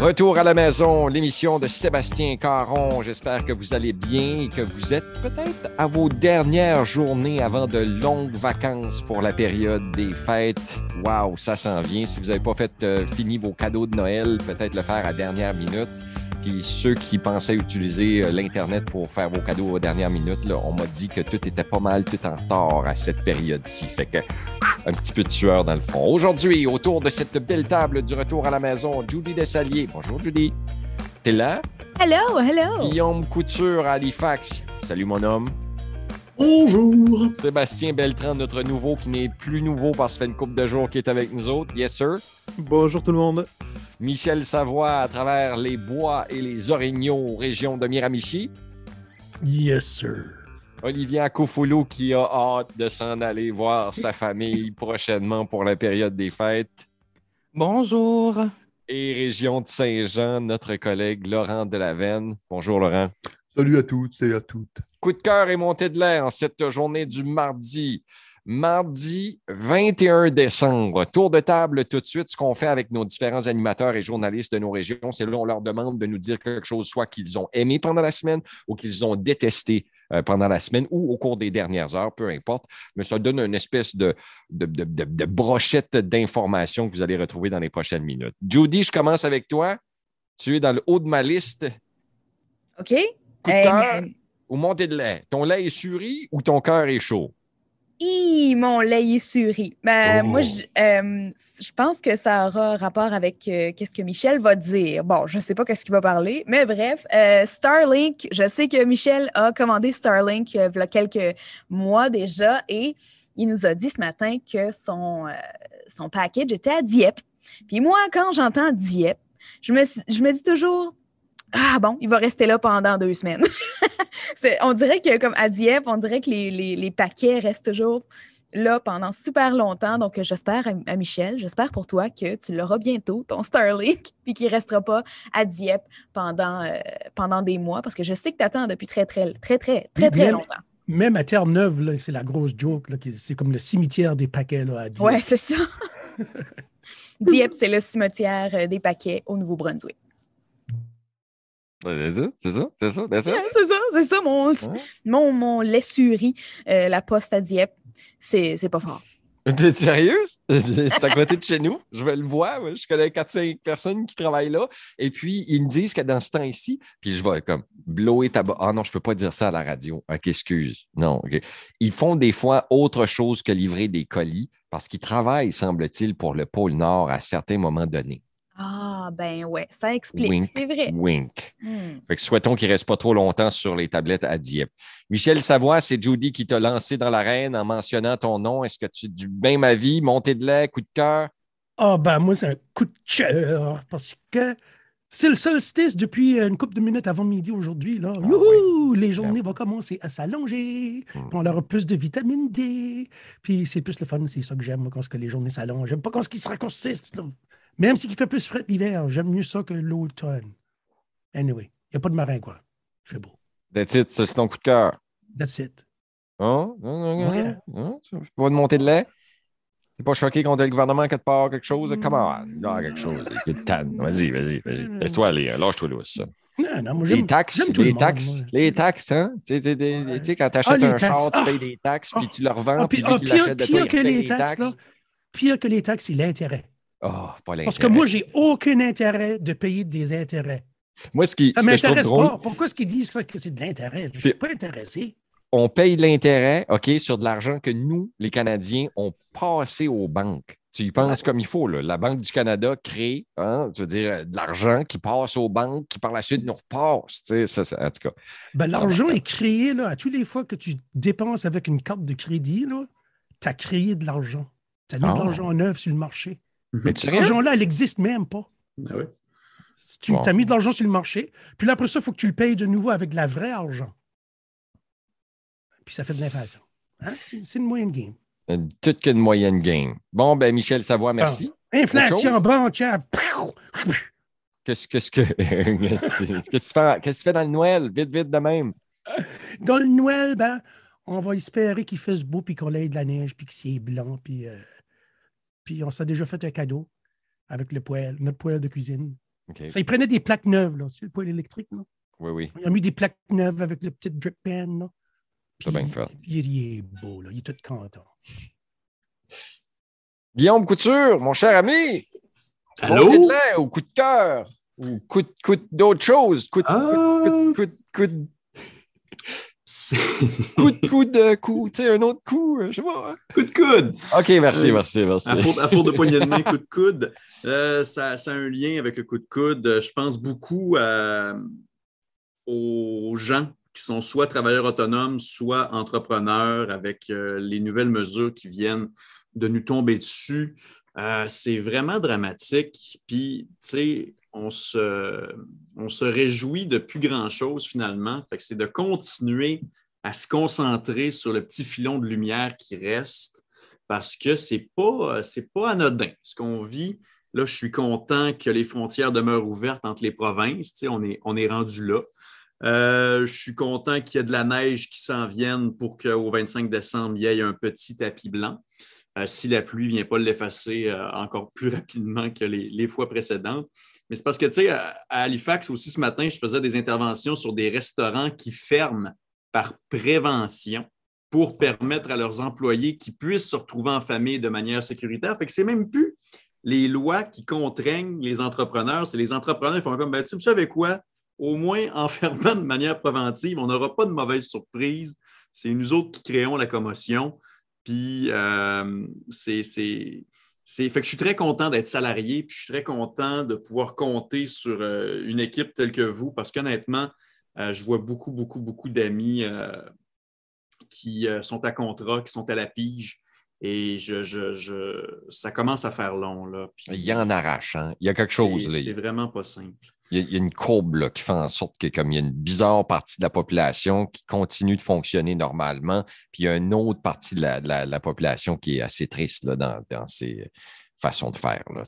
Retour à la maison, l'émission de Sébastien Caron. J'espère que vous allez bien et que vous êtes peut-être à vos dernières journées avant de longues vacances pour la période des fêtes. Waouh, ça s'en vient. Si vous n'avez pas fait euh, fini vos cadeaux de Noël, peut-être le faire à dernière minute. Puis ceux qui pensaient utiliser euh, l'Internet pour faire vos cadeaux aux dernières minutes, là, on m'a dit que tout était pas mal, tout en tort à cette période-ci. Fait que un petit peu de sueur dans le fond. Aujourd'hui, autour de cette belle table du retour à la maison, Judy Dessalier. Bonjour Judy. T'es là? Hello, hello. Guillaume Couture à Halifax. Salut mon homme. Bonjour. Sébastien Beltran, notre nouveau qui n'est plus nouveau parce que fait une couple de jours qui est avec nous autres. Yes, sir. Bonjour tout le monde. Michel Savoie à travers les bois et les orignaux, région de Miramichi. Yes, sir. Olivier Akofolo qui a hâte de s'en aller voir sa famille prochainement pour la période des fêtes. Bonjour. Et région de Saint-Jean, notre collègue Laurent Delavenne. Bonjour Laurent. Salut à toutes et à toutes. Coup de cœur et montée de l'air en cette journée du mardi. Mardi 21 décembre. Tour de table tout de suite. Ce qu'on fait avec nos différents animateurs et journalistes de nos régions, c'est là on leur demande de nous dire quelque chose, soit qu'ils ont aimé pendant la semaine ou qu'ils ont détesté euh, pendant la semaine ou au cours des dernières heures, peu importe. Mais ça donne une espèce de, de, de, de brochette d'informations que vous allez retrouver dans les prochaines minutes. Judy, je commence avec toi. Tu es dans le haut de ma liste. OK. Coup de Euh, cœur ou montée de lait? Ton lait est suri ou ton cœur est chaud? Hi, mon lait est suri. Ben, Oh. Moi, je, euh, je pense que ça aura rapport avec euh, qu'est-ce que Michel va dire. Bon, je ne sais pas qu'est-ce qu'il va parler, mais bref, euh, Starlink, je sais que Michel a commandé Starlink euh, il y a quelques mois déjà et il nous a dit ce matin que son, euh, son package était à Dieppe. Puis moi, quand j'entends Dieppe, je me, je me dis toujours, ah bon, il va rester là pendant deux semaines. On dirait que comme à Dieppe, on dirait que les, les- les paquets restent toujours là pendant super longtemps. Donc, j'espère à, à Michel, j'espère pour toi que tu l'auras bientôt, ton Starlink, puis qu'il ne restera pas à Dieppe pendant, euh, pendant des mois, parce que je sais que tu attends depuis très, très, très, très, très, très longtemps. Même à Terre-Neuve, c'est la grosse joke. C'est comme le cimetière des paquets là, à dire. Ouais, c'est ça. Dieppe, c'est le cimetière euh, des paquets au Nouveau-Brunswick. C'est ça, c'est ça, c'est ça, c'est ça. Ouais, C'est ça, c'est ça, mon, Ouais. mon, mon euh, la poste à Dieppe. C'est pas fort. T'es sérieux? C'est à côté de chez nous. Je vais le voir. Je connais 4-5 personnes qui travaillent là. Et puis, ils me disent que dans ce temps-ci, puis je vais comme blower ta... Ah non, je peux pas dire ça à la radio. OK, excuse. Non, OK. Ils font des fois autre chose que livrer des colis parce qu'ils travaillent, semble-t-il, pour le pôle Nord à certains moments donnés. Ah, ben ouais, ça explique, Wink, c'est vrai. Wink. Hmm. Fait que souhaitons qu'il ne reste pas trop longtemps sur les tablettes à Dieppe. Michel Savoie, c'est Judy qui t'a lancé dans l'arène en mentionnant ton nom. Est-ce que tu es du même avis? Montée de lait, coup de cœur? Ah, ben moi, c'est un coup de cœur parce que c'est le solstice depuis une couple de minutes avant midi aujourd'hui. Là. Ah Youhou! Les journées vont commencer à s'allonger. Hmm. On aura plus de vitamine D. Puis c'est plus le fun, c'est ça que j'aime, moi, quand ce que les journées s'allongent. J'aime pas quand ce qui se raccourcissent. Même s'il fait plus frais l'hiver, j'aime mieux ça que l'automne. Anyway, il n'y a pas de marin, quoi. Il fait beau. That's it, ça, c'est ton coup de cœur. That's it. Ouais. veux Pas de montée de lait? T'es pas choqué qu'on ait le gouvernement quelque part, quelque chose? Come on, il y a quelque chose. Vas-y, vas-y, vas-y. Laisse-toi aller, hein. lâche-toi là, ça. Non, non, moi, Les taxes, le les monde, taxes, les taxes, hein? Tu sais, Ouais. quand tu achètes les un taxes. char, tu Ah! payes des taxes, puis Ah! tu le revends, Ah, puis puis- lui ah, qui l'achète de toi, il paye des taxes. Pire que les taxes, c'est l'intérêt. Oh, pas l'intérêt. Parce que moi, j'ai aucun intérêt de payer des intérêts. Moi, ce, qui, Ça trouve m'intéresse drôle, pas. Pourquoi est-ce qu'ils disent que c'est de l'intérêt? Je ne suis pas intéressé. on paye de l'intérêt, OK, sur de l'argent que nous, les Canadiens, ont passé aux banques. Tu y penses comme il faut. Là. La Banque du Canada crée, hein, veux dire, euh, de l'argent qui passe aux banques, qui par la suite nous repasse. Tu sais, ça, ça- en tout cas. Ben, L'argent est créé là, à tous les fois que tu dépenses avec une carte de crédit, tu as créé de l'argent. Tu as mis Ah. de l'argent en œuvre sur le marché. Mais tu Cet sais, argent-là, elle n'existe même pas. Ah ouais. Tu Bon. as mis de l'argent sur le marché, puis là, après ça, il faut que tu le payes de nouveau avec de la vraie argent. Puis ça fait de l'inflation. Hein? C'est une moyenne game. une- toute qu'une moyenne game. Bon, ben Michel Savoie, merci. Inflation chose? bancaire. Qu'est-ce que qu'est-ce que qu'est-ce que tu fais, qu'est-ce que tu fais dans le Noël? Vite, vite de même. Dans le Noël, ben, on va espérer qu'il fasse beau, puis qu'on ait de la neige, puis que c'est blanc, puis, euh, puis on s'est déjà fait un cadeau avec le poêle, notre poêle de cuisine. OK. Ça, ils prenaient des plaques neuves, là. C'est le poêle électrique, là. Oui, oui. Ils ont mis des plaques neuves avec le petit drip pan, là. C'est bien Puis, fait. Il est beau, là. Il est tout content. Guillaume Couture, mon cher ami. Allô? Ou coup de cœur? Ou coup de- coup d'autres choses? Coup de, Ah. coup de, coup de, coup coup de, coup de, coup, tu sais, un autre coup, euh, je sais pas. hein. coup de coude. OK, merci, Euh, merci, merci. À faute, à faute de poignée de main, coup de coude. Euh, ça, ça a un lien avec le coup de coude. Euh, Je pense beaucoup à- aux gens qui sont soit travailleurs autonomes, soit entrepreneurs avec euh, les nouvelles mesures qui viennent de nous tomber dessus. Euh, c'est vraiment dramatique. Puis, tu sais, on se, réjouit de plus grand-chose finalement. C'est de continuer à se concentrer sur le petit filon de lumière qui reste parce que c'est pas, c'est pas anodin. Ce qu'on vit, là, je suis content que les frontières demeurent ouvertes entre les provinces. On, est, on est rendu là. Euh, je suis content qu'il y ait de la neige qui s'en vienne pour qu'au 25 décembre, il y ait un petit tapis blanc. Euh, si la pluie ne vient pas l'effacer euh, encore plus rapidement que les, fois précédentes. Mais c'est parce que, tu sais, à, Halifax aussi ce matin, je faisais des interventions sur des restaurants qui ferment par prévention pour permettre à leurs employés qu'ils puissent se retrouver en famille de manière sécuritaire. Fait que c'est même plus les lois qui contraignent les entrepreneurs, c'est les entrepreneurs qui font comme, ben, tu savais quoi? Au moins, en fermant de manière préventive, on n'aura pas de mauvaise surprise. C'est nous autres qui créons la commotion. Puis, euh, c'est. c'est- c'est- Fait que je suis très content d'être salarié, puis je suis très content de pouvoir compter sur euh, une équipe telle que vous, parce qu'honnêtement, euh, je vois beaucoup, beaucoup, beaucoup d'amis qui sont à contrat, qui sont à la pige, et je, je- je- ça commence à faire long. Là, Puis Il y en arrache, hein. Il y a quelque chose. C'est vraiment pas simple. Il y, a, il y a une courbe là, qui fait en sorte que comme il y a une bizarre partie de la population qui continue de fonctionner normalement, puis il y a une autre partie de la, de la- de la population qui est assez triste là, dans, dans ses façons de faire. Là,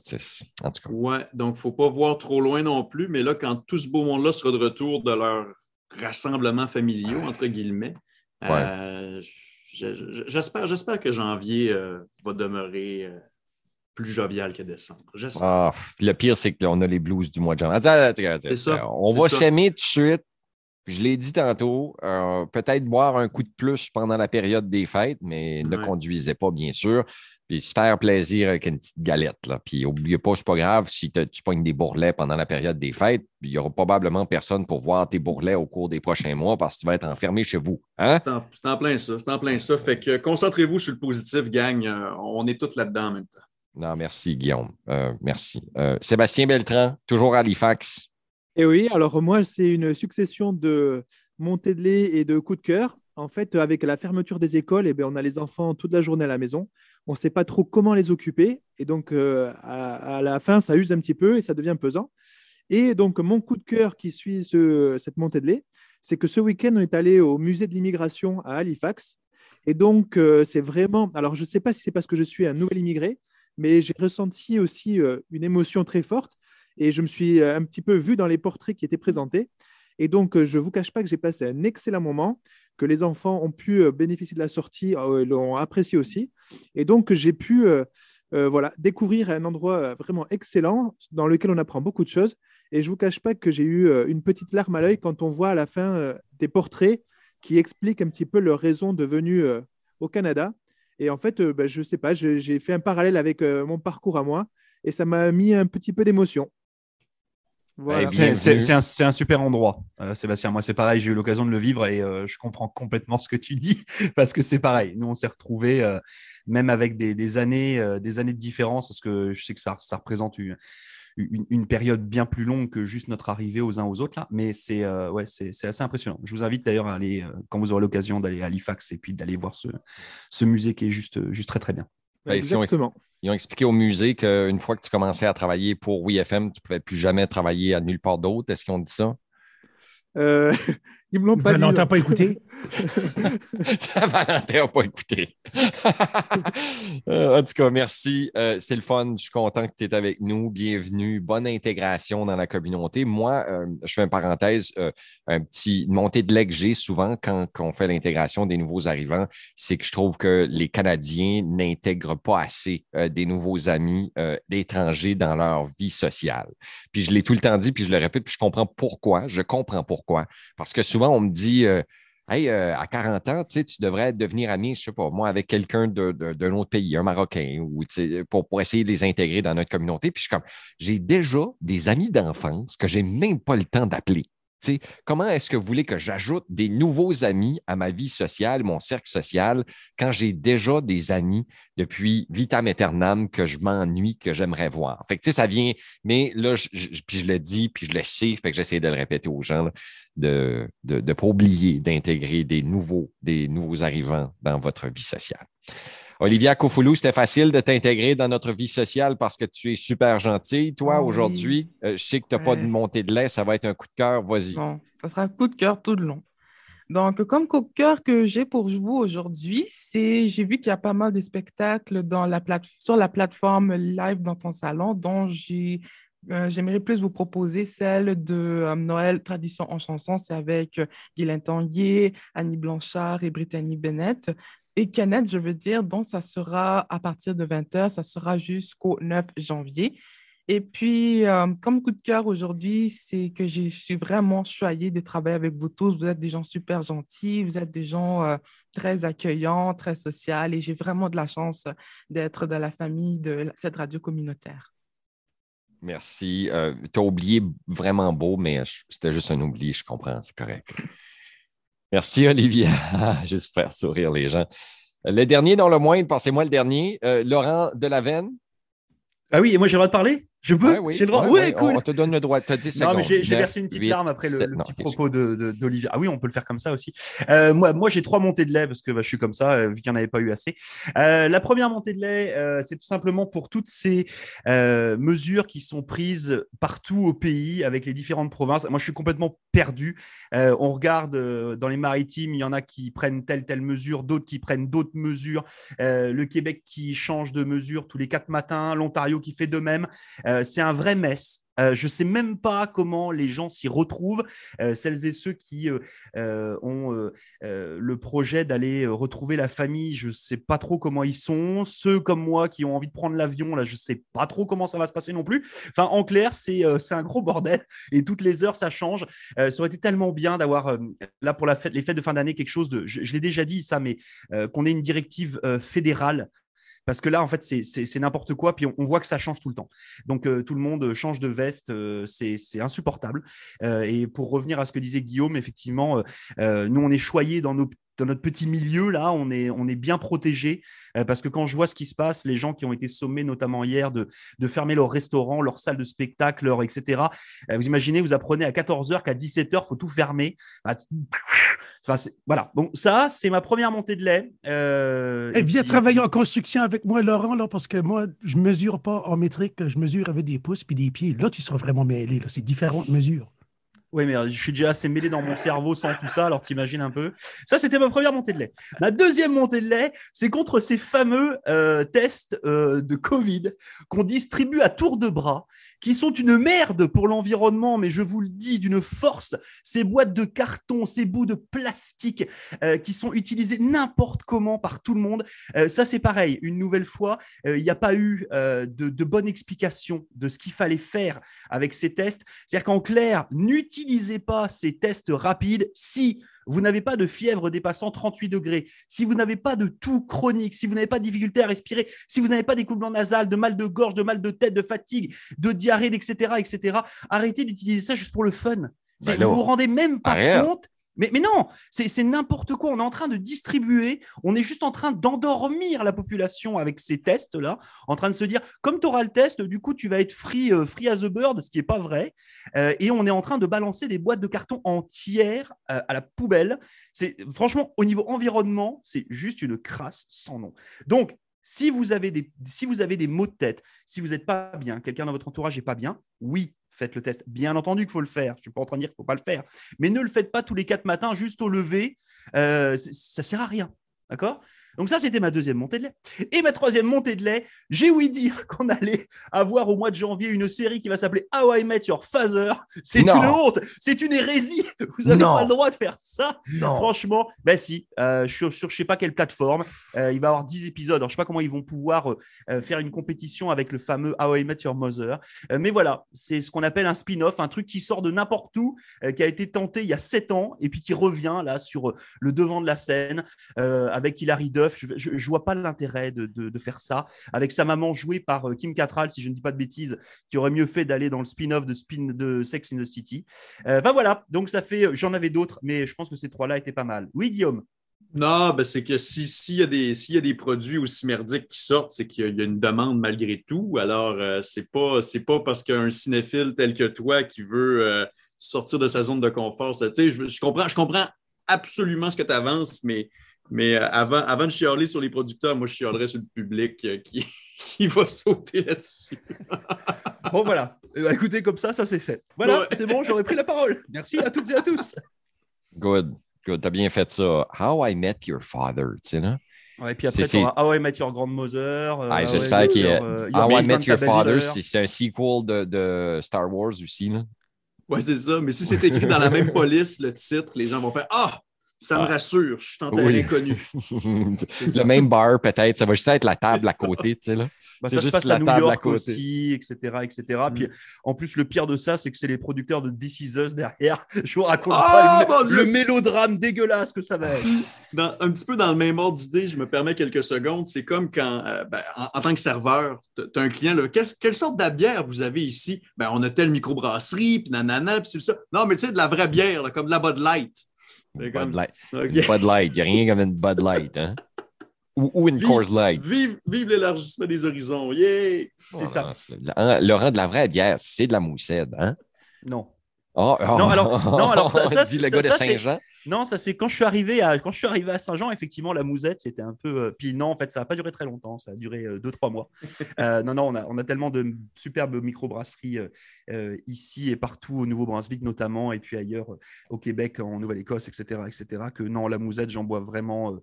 en tout cas. Ouais, donc il ne faut pas voir trop loin non plus, mais là, quand tout ce beau monde-là sera de retour de leur rassemblement familiaux, entre guillemets, euh, je- je- j'espère, j'espère que janvier euh, va demeurer euh, plus jovial que décembre. Ah, le pire, c'est qu'on a les blues du mois de janvier. Attends, attends, attends, C'est ça, attends. On va s'aimer tout de suite. Je l'ai dit tantôt, euh, peut-être boire un coup de plus pendant la période des fêtes, mais ne Ouais. conduisez pas, bien sûr. Puis se faire plaisir avec une petite galette. Là. Puis n'oubliez pas, c'est pas grave si tu pognes des bourrelets pendant la période des fêtes. Il n'y aura probablement personne pour voir tes bourrelets au cours des prochains mois parce que tu vas être enfermé chez vous. Hein? C'est en, c'est en plein ça. C'est en plein ça. Fait que concentrez-vous sur le positif, gang. Euh, on est tous là-dedans en même temps. Non, merci, Guillaume. Euh, merci. Euh, Sébastien Beltran, toujours à Halifax. Et oui, alors moi, c'est une succession de montées de lait et de coups de cœur. En fait, avec la fermeture des écoles, eh bien, on a les enfants toute la journée à la maison. On ne sait pas trop comment les occuper. Et donc, euh, à, la fin, ça use un petit peu et ça devient pesant. Et donc, mon coup de cœur qui suit ce- cette montée de lait, c'est que ce week-end, on est allé au musée de l'immigration à Halifax. Et donc, c'est vraiment. Alors, je ne sais pas si c'est parce que je suis un nouvel immigré, mais j'ai ressenti aussi euh, une émotion très forte et je me suis euh, un petit peu vu dans les portraits qui étaient présentés. Et donc, euh, je ne vous cache pas que j'ai passé un excellent moment, que les enfants ont pu bénéficier de la sortie, l'ont apprécié aussi. Et donc, j'ai pu voilà, découvrir un endroit vraiment excellent dans lequel on apprend beaucoup de choses. Et je ne vous cache pas que j'ai eu une petite larme à l'œil quand on voit à la fin des portraits qui expliquent un petit peu leur raison de venue au Canada. Et en fait, euh, ben, je ne sais pas, j'ai fait un parallèle avec euh, mon parcours à moi et ça m'a mis un petit peu d'émotion. Voilà. Eh C'est- un, super endroit, euh, Sébastien. Moi, c'est pareil, j'ai eu l'occasion de le vivre et euh, je comprends complètement ce que tu dis parce que c'est pareil. Nous, on s'est retrouvés, euh, même avec des, des années, euh, des années de différence, parce que je sais que ça, ça représente une, une, une période bien plus longue que juste notre arrivée aux uns aux autres. Là. Mais c'est euh, ouais, c'est c'est assez impressionnant. Je vous invite d'ailleurs à aller, euh, quand vous aurez l'occasion, d'aller à Halifax et puis d'aller voir ce, ce musée qui est juste, juste très, très bien. Exactement. Ils ont expliqué au musée qu'une fois que tu commençais à travailler pour WeFM, tu ne pouvais plus jamais travailler à nulle part d'autre. Est-ce qu'ils ont dit ça? Euh, Ils me l'ont pas dit. Valentin n'a pas écouté. Valentin n'a pas écouté. Euh, en tout cas, merci. Euh, c'est le fun. Je suis content que tu es avec nous. Bienvenue. Bonne intégration dans la communauté. Moi, euh, je fais une parenthèse, euh, un petit montée de lait que j'ai souvent quand, quand on fait l'intégration des nouveaux arrivants, c'est que je trouve que les Canadiens n'intègrent pas assez euh, des nouveaux amis euh, d'étrangers dans leur vie sociale. Puis je l'ai tout le temps dit, puis je le répète, puis je comprends pourquoi. Je comprends pourquoi. Parce que souvent, on me dit euh, Hey, euh, à 40 ans, tu devrais devenir ami, je sais pas, moi, avec quelqu'un d'un autre pays, un Marocain, ou pour, essayer de les intégrer dans notre communauté. Puis je suis comme, j'ai déjà des amis d'enfance que j'ai même pas le temps d'appeler. Comment est-ce que vous voulez que j'ajoute des nouveaux amis à ma vie sociale, mon cercle social, quand j'ai déjà des amis depuis vitam aeternam que je m'ennuie, que j'aimerais voir? Fait que, ça vient, mais là, je, puis je le dis, puis je le sais, fait que j'essaie de le répéter aux gens, de ne de, pas oublier d'intégrer des nouveaux, des nouveaux arrivants dans votre vie sociale. Olivia Kofoulou, c'était facile de t'intégrer dans notre vie sociale parce que tu es super gentille. Toi, oui. aujourd'hui, euh, je sais que tu n'as pas de montée de lait, ça va être un coup de cœur. Vas-y. Bon, ça sera un coup de cœur tout le long. Donc, comme coup de cœur que j'ai pour vous aujourd'hui, c'est j'ai vu qu'il y a pas mal de spectacles dans la plate- sur la plateforme Live dans ton salon, dont j'ai euh, j'aimerais plus vous proposer celle de euh, Noël Tradition en chanson. C'est avec euh, Guylaine Tanguay, Annie Blanchard et Brittany Bennett. Et Kenneth, je veux dire, donc ça sera à partir de 20h, ça sera jusqu'au 9 janvier. Et puis, comme coup de cœur aujourd'hui, c'est que je suis vraiment choyée de travailler avec vous tous. Vous êtes des gens super gentils, vous êtes des gens très accueillants, très sociaux, et j'ai vraiment de la chance d'être dans la famille de cette radio communautaire. Merci. tu as oublié vraiment beau, mais c'était juste un oubli, je comprends, c'est correct. Merci, Olivia. Juste faire sourire les gens. Le dernier, non le moindre, passez-moi le dernier. Euh, Laurent Delavenne. Ah oui, et moi j'ai le droit de parler? Je peux Ouais, oui, J'ai le droit ouais, Ouais, ouais, cool. On, te donne le droit. Tu as 10 Non, secondes. mais j'ai versé une petite huit, larme après le, Non, petit propos de- de- d'Olivier. Ah oui, on peut le faire comme ça aussi. Euh, moi, moi j'ai trois montées de lait parce que bah, je suis comme ça, euh, vu qu'il n'y en avait pas eu assez. Euh, la première montée de lait, euh, c'est tout simplement pour toutes ces euh, mesures qui sont prises partout au pays avec les différentes provinces. Moi, je suis complètement perdu. Euh, on regarde euh, dans les maritimes, il y en a qui prennent telle, telle mesure, d'autres qui prennent d'autres mesures. Euh, le Québec qui change de mesure tous les quatre matins, l'Ontario qui fait de même. Euh, c'est un vrai mess. Euh, je ne sais même pas comment les gens s'y retrouvent, euh, celles et ceux qui ont le projet d'aller retrouver la famille, je ne sais pas trop comment ils sont. Ceux comme moi qui ont envie de prendre l'avion, là, je ne sais pas trop comment ça va se passer non plus. Enfin, en clair, c'est un gros bordel et toutes les heures, ça change. Ça aurait été tellement bien d'avoir, là, pour la fête, les fêtes de fin d'année, quelque chose de, je, l'ai déjà dit ça, mais qu'on ait une directive fédérale parce que là, en fait, c'est- n'importe quoi. Puis on, voit que ça change tout le temps. Donc, euh, tout le monde change de veste. euh, c'est insupportable. Euh, et pour revenir à ce que disait Guillaume, effectivement, euh, euh, nous, on est choyés dans nos dans notre petit milieu, là, on est, on est bien protégés euh, parce que quand je vois ce qui se passe, les gens qui ont été sommés, notamment hier, de, de fermer leur restaurant, leur salle de spectacle, leur, etc. euh, vous imaginez, vous apprenez à 14h qu'à 17h, il faut tout fermer. Bah, Enfin, voilà. Donc, ça, c'est ma première montée de lait. Euh, Eh, et viens travailler en construction avec moi, Laurent, là, parce que moi, je mesure pas en métrique, je mesure avec des pouces puis des pieds. Là, tu seras vraiment mêlé. C'est différentes mesures. Oui, mais euh, je suis déjà assez mêlé dans mon cerveau sans tout ça, alors t'imagines un peu. Ça, c'était ma première montée de lait. Ma deuxième montée de lait, c'est contre ces fameux euh, tests euh, de Covid qu'on distribue à tour de bras, qui sont une merde pour l'environnement, mais je vous le dis d'une force, ces boîtes de carton, ces bouts de plastique euh, qui sont utilisés n'importe comment par tout le monde. Euh, ça, c'est pareil. Une nouvelle fois, euh, il n'y a pas eu de, de bonne explication de ce qu'il fallait faire avec ces tests. C'est-à-dire qu'en clair, n'utilisez pas ces tests rapides si vous n'avez pas de fièvre dépassant 38 degrés, si vous n'avez pas de toux chronique, si vous n'avez pas de difficulté à respirer, si vous n'avez pas d'écoulement nasal, de mal de gorge, de mal de tête, de fatigue, de diarrhée, etc., etc., arrêtez d'utiliser ça juste pour le fun. Là, vous vous rendez même pas compte. Mais, mais non, c'est n'importe quoi. On est en train de distribuer, on est juste en train d'endormir la population avec ces tests-là, en train de se dire, comme tu auras le test, du coup, tu vas être free, euh, free as a bird, ce qui n'est pas vrai. Euh, et on est en train de balancer des boîtes de carton entières euh, à la poubelle. C'est franchement au niveau environnement, c'est juste une crasse sans nom. Donc, si vous avez des, si vous avez des maux de tête, si vous n'êtes pas bien, quelqu'un dans votre entourage n'est pas bien, oui, faites le test. Bien entendu qu'il faut le faire. Je ne suis pas en train de dire qu'il ne faut pas le faire. Mais ne le faites pas tous les quatre matins, juste au lever. Euh, ça ne sert à rien. D'accord? Donc ça, c'était ma deuxième montée de lait. Et ma troisième montée de lait, j'ai ouï dire qu'on allait avoir au mois de janvier une série qui va s'appeler How I Met Your Father. C'est une honte, c'est une hérésie. Vous n'avez pas le droit de faire ça. Non. Franchement, ben si, euh, sur, sur je sais pas quelle plateforme, euh, il va y avoir 10 épisodes. Alors, je sais pas comment ils vont pouvoir euh, euh, faire une compétition avec le fameux How I Met Your Mother. Mais voilà, c'est ce qu'on appelle un spin-off, un truc qui sort de n'importe où, qui a été tenté il y a 7 ans et puis qui revient là sur le devant de la scène avec Hilary Duff. Je, je vois pas l'intérêt de, faire ça avec sa maman jouée par euh, Kim Cattrall, si je ne dis pas de bêtises, qui aurait mieux fait d'aller dans le spin-off de, Sex in the City. Euh, Enfin voilà, donc ça fait, j'en avais d'autres, mais je pense que ces trois-là étaient pas mal. Oui, Guillaume? Non, ben c'est que si- s'il y, a des- produits aussi merdiques qui sortent, c'est qu'il y, a- une demande malgré tout. Alors, euh, c'est pas, parce qu'un cinéphile tel que toi qui veut euh, sortir de sa zone de confort. ça- je, je comprends, je comprends absolument ce que tu avances, mais, mais euh, avant, avant de chialer sur les producteurs, moi, je chialerais sur le public euh, qui, qui va sauter là-dessus. Bon voilà, Euh, écoutez, comme ça, ça c'est fait. Voilà, Ouais. c'est bon, j'aurais pris la parole. Merci à toutes et à tous. Good. Good. T'as bien fait ça. How I Met Your Father, tu sais, là? Ouais, et puis après, C'est- tu auras How I Met Your Grandmother. Ah, How I J'espère Met qu'il y a euh, How I Met Your Father, c'est un sequel de, de Star Wars aussi, là. Ouais, c'est ça. Mais si c'est écrit dans la même police, le titre, les gens vont faire Ah, ça me rassure, je suis en terrain Oui. inconnu. le même bar, peut-être. Ça va juste être la table à côté, tu sais, là. Bah, C'est juste la à New table à côté. aussi, etc. etc. Puis en plus, le pire de ça, c'est que c'est les producteurs de This Is Us derrière. Je vous raconte Ah, pas le, le mélodrame dégueulasse que ça va être. Dans- un petit peu dans le même ordre d'idée, je me permets quelques secondes. C'est comme quand, euh, ben, en, en tant que serveur, tu as un client, là, quelle, quelle sorte de bière vous avez ici? Ben, on a telle microbrasserie, puis nanana, puis c'est ça. Non, mais tu sais, de la vraie bière, là, comme de la Bud Light. Comme- Bud Light. OK. Une Bud Light. Il n'y a rien comme une Bud Light, hein? Ou, ou une Vive- Coors Light. Vive, vive l'élargissement des horizons. Yeah! C'est ça. Laurent, de la vraie bière, c'est de la moussette, hein? Non. Oh, oh. Non, alors- non, alors ça- ça, Dit le ça- gars de Saint-Jean. Non, ça c'est quand je suis arrivé à quand je suis arrivé à Saint-Jean, effectivement la mousette c'était un peu. euh, Puis non, en fait ça n'a pas duré très longtemps, ça a duré euh, deux trois mois. Euh, non non, on a, on a tellement de superbes microbrasseries euh, euh, ici et partout au Nouveau-Brunswick notamment et puis ailleurs euh, au Québec, en Nouvelle-Écosse, etc., etc. Que non la mousette j'en bois vraiment euh,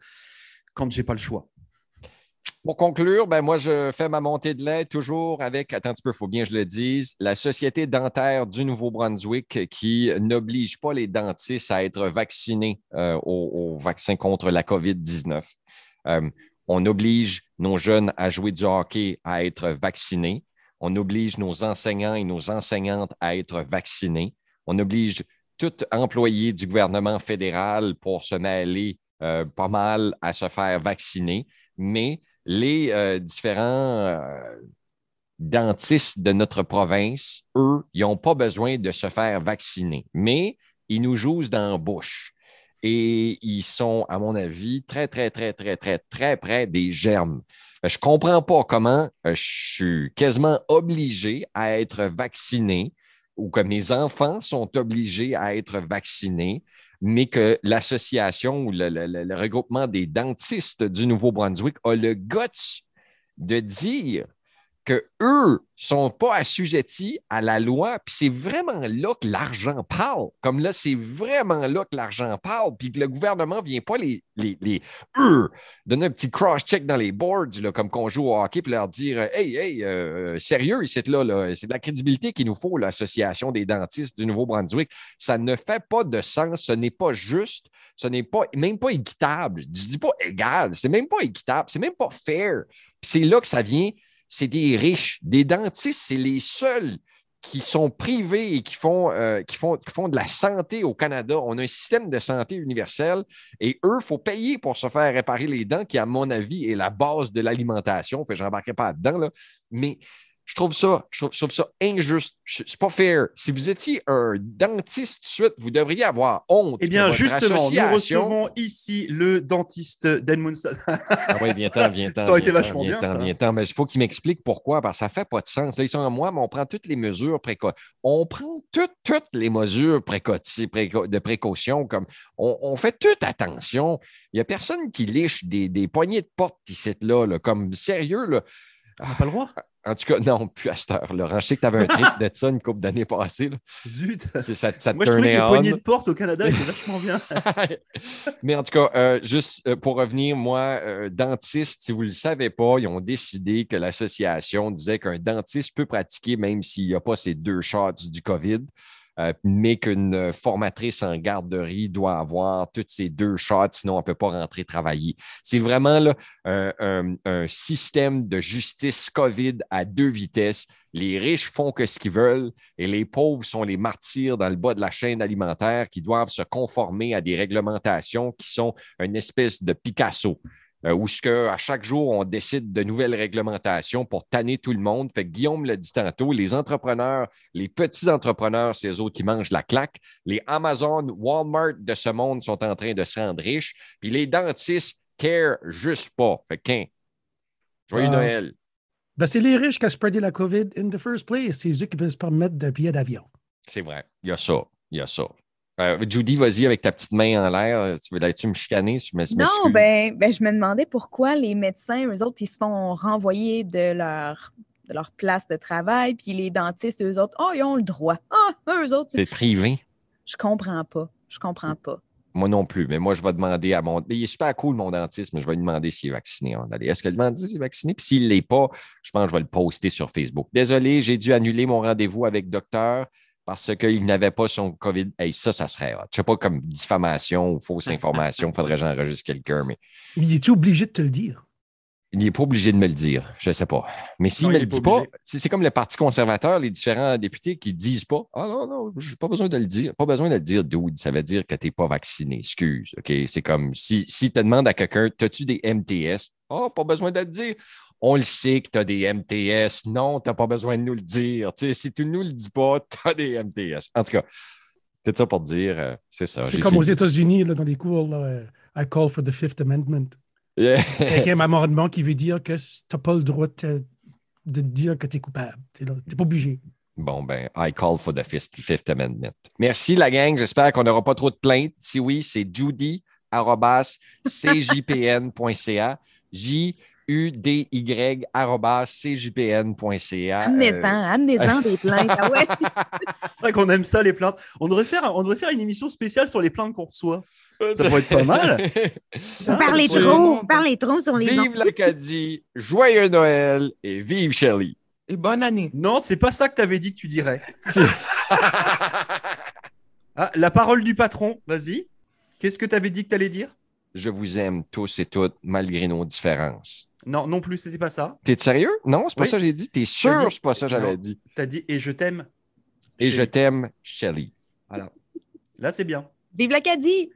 quand j'ai pas le choix. Pour conclure, ben moi, je fais ma montée de lait toujours avec, attends un petit peu, il faut bien que je le dise, la Société dentaire du Nouveau-Brunswick qui n'oblige pas les dentistes à être vaccinés euh, au, vaccin contre la COVID-19. Euh, on oblige nos jeunes à jouer du hockey à être vaccinés. On oblige nos enseignants et nos enseignantes à être vaccinés. On oblige tout employé du gouvernement fédéral pour se mêler euh, pas mal à se faire vacciner. Mais les euh, différents euh, dentistes de notre province, eux, ils n'ont pas besoin de se faire vacciner, mais ils nous jouent dans la bouche. Et ils sont, à mon avis, très, très, très, très, très, très près des germes. Je ne comprends pas comment euh, je suis quasiment obligé à être vacciné ou que mes enfants sont obligés à être vaccinés mais que l'association ou le, regroupement des dentistes du Nouveau-Brunswick a le guts de dire qu'eux ne sont pas assujettis à la loi, puis c'est vraiment là que l'argent parle. Comme là, c'est vraiment là que l'argent parle, puis que le gouvernement ne vient pas les, les, les eux, donner un petit cross-check dans les boards, là, comme qu'on joue au hockey, puis leur dire Hey, hey, euh, sérieux, ici, là, là, c'est de la crédibilité qu'il nous faut, l'Association des dentistes du Nouveau-Brunswick. Ça ne fait pas de sens, ce n'est pas juste, ce n'est pas même pas équitable. Je dis pas égal, c'est même pas équitable, c'est même pas fair. Puis c'est là que ça vient, c'est des riches. Des dentistes, c'est les seuls qui sont privés et qui font, euh, qui, font, de la santé au Canada. On a un système de santé universel et eux, il faut payer pour se faire réparer les dents, qui, à mon avis, est la base de l'alimentation. Fait je n'embarquerai pas là-dedans, là. mais je trouve ça, je trouve, je trouve ça injuste. C'est pas fair. Si vous étiez un dentiste tout de suite, vous devriez avoir honte. Eh bien, justement, nous recevons ici le dentiste d'Edmundson. Ah oui, viens-t'en, viens-t'en. Ça aurait été vachement bien, viens-t'en, ça. viens-t'en. Mais il faut qu'il m'explique pourquoi, parce que ça ne fait pas de sens. Là, ils sont à moi, mais on prend toutes les mesures précoces. On prend toutes, toutes les mesures préco- préco- de précaution, comme on, on fait toute attention. Il n'y a personne qui liche des, des poignées de porte ici, là, là, comme sérieux. Là. On n'a pas le droit? En tout cas, non, plus à cette heure. Laurent, je sais que tu avais un trip de ça une couple d'années passées. là. Zut. C'est- Ça, ça Moi, je trouvais que les poignées de porte au Canada étaient vachement bien. Mais en tout cas, euh, juste euh, pour revenir, moi, euh, dentiste, si vous ne le savez pas, ils ont décidé que l'association disait qu'un dentiste peut pratiquer même s'il n'y a pas ces deux shots du COVID, euh, mais qu'une formatrice en garderie doit avoir toutes ces deux shots, sinon elle ne peut pas rentrer travailler. C'est vraiment un système de justice COVID à deux vitesses. Les riches font que ce qu'ils veulent et les pauvres sont les martyrs dans le bas de la chaîne alimentaire qui doivent se conformer à des réglementations qui sont une espèce de Picasso. Euh, où ce que, à chaque jour, on décide de nouvelles réglementations pour tanner tout le monde. Fait que Guillaume l'a dit tantôt, les entrepreneurs, les petits entrepreneurs, c'est eux autres qui mangent la claque. Les Amazon, Walmart de ce monde sont en train de se rendre riches. Puis les dentistes care juste pas. Fait que, hein, joyeux Ah. Noël. Ben, c'est les riches qui ont spreadé la COVID in the first place. C'est eux qui peuvent se permettre de billets d'avion. C'est vrai. Il y a ça. Il y a ça. Euh, Judy, vas-y avec ta petite main en l'air. Tu veux tu me chicaner? Je me- je Non, ben, ben, je me demandais pourquoi les médecins, eux autres, ils se font renvoyer de leur, de leur place de travail, puis les dentistes, eux autres, oh, ils ont le droit. Ah, eux autres, C'est privé. je comprends pas. Je comprends pas. Moi non plus, mais moi, je vais demander à mon. Il est super cool, mon dentiste, mais je vais lui demander s'il est vacciné. Est-ce que le dentiste est vacciné? Puis s'il ne l'est pas, je pense que je vais le poster sur Facebook. Désolé, j'ai dû annuler mon rendez-vous avec docteur parce qu'il n'avait pas son COVID. Hey, ça, ça serait hot. Je sais pas comme diffamation ou fausse information, il faudrait que j'enregistre quelqu'un, mais Mais il est obligé de te le dire? il n'est pas obligé de me le dire. Je ne sais pas. Mais s'il ne il me le dit pas c'est comme le Parti conservateur, les différents députés qui ne disent pas Ah non, non, j'ai pas besoin de le dire. Pas besoin de le dire, dude. Ça veut dire que tu n'es pas vacciné. Excuse. OK? C'est comme si, si tu demandes à quelqu'un As-tu des MTS? Oh, pas besoin de le dire. On le sait que tu as des MTS. Non, tu n'as pas besoin de nous le dire. Si tu ne nous le dis pas, tu as des MTS. En tout cas, c'est ça pour dire, euh, c'est ça. C'est comme fini. aux États-Unis, dans les cours, là, euh, I call for the Fifth Amendment. Yeah. C'est un amendement qui veut dire que tu n'as pas le droit de, dire que tu es coupable. Tu n'es pas obligé. Bon, ben, I call for the fifth, Fifth Amendment. Merci, la gang. J'espère qu'on n'aura pas trop de plaintes. Si oui, c'est judy.cjpn.ca. J-U-D-Y cjpn.ca. Amenez-en, amenez-en des plaintes. Ah ouais. C'est vrai qu'on aime ça, les plaintes. On devrait faire, on devrait faire une émission spéciale sur les plaintes qu'on reçoit. Ça pourrait être pas mal. Vous parlez absolument. trop, vous parlez trop sur les Vive l'Acadie, joyeux Noël et vive Shelley. Et bonne année. Non, c'est pas ça que tu avais dit que tu dirais. Ah, la parole du patron, vas-y. Qu'est-ce que tu avais dit que tu allais dire? Je vous aime tous et toutes, malgré nos différences. Non, non plus, c'était pas ça. T'es sérieux? Non, c'est pas Oui. ça que j'ai dit. T'es sûr T'as c'est pas ça que j'avais dit? Tu as dit et je t'aime. Et je t'aime, Shelley. Voilà. Là, c'est bien. Vive l'Acadie!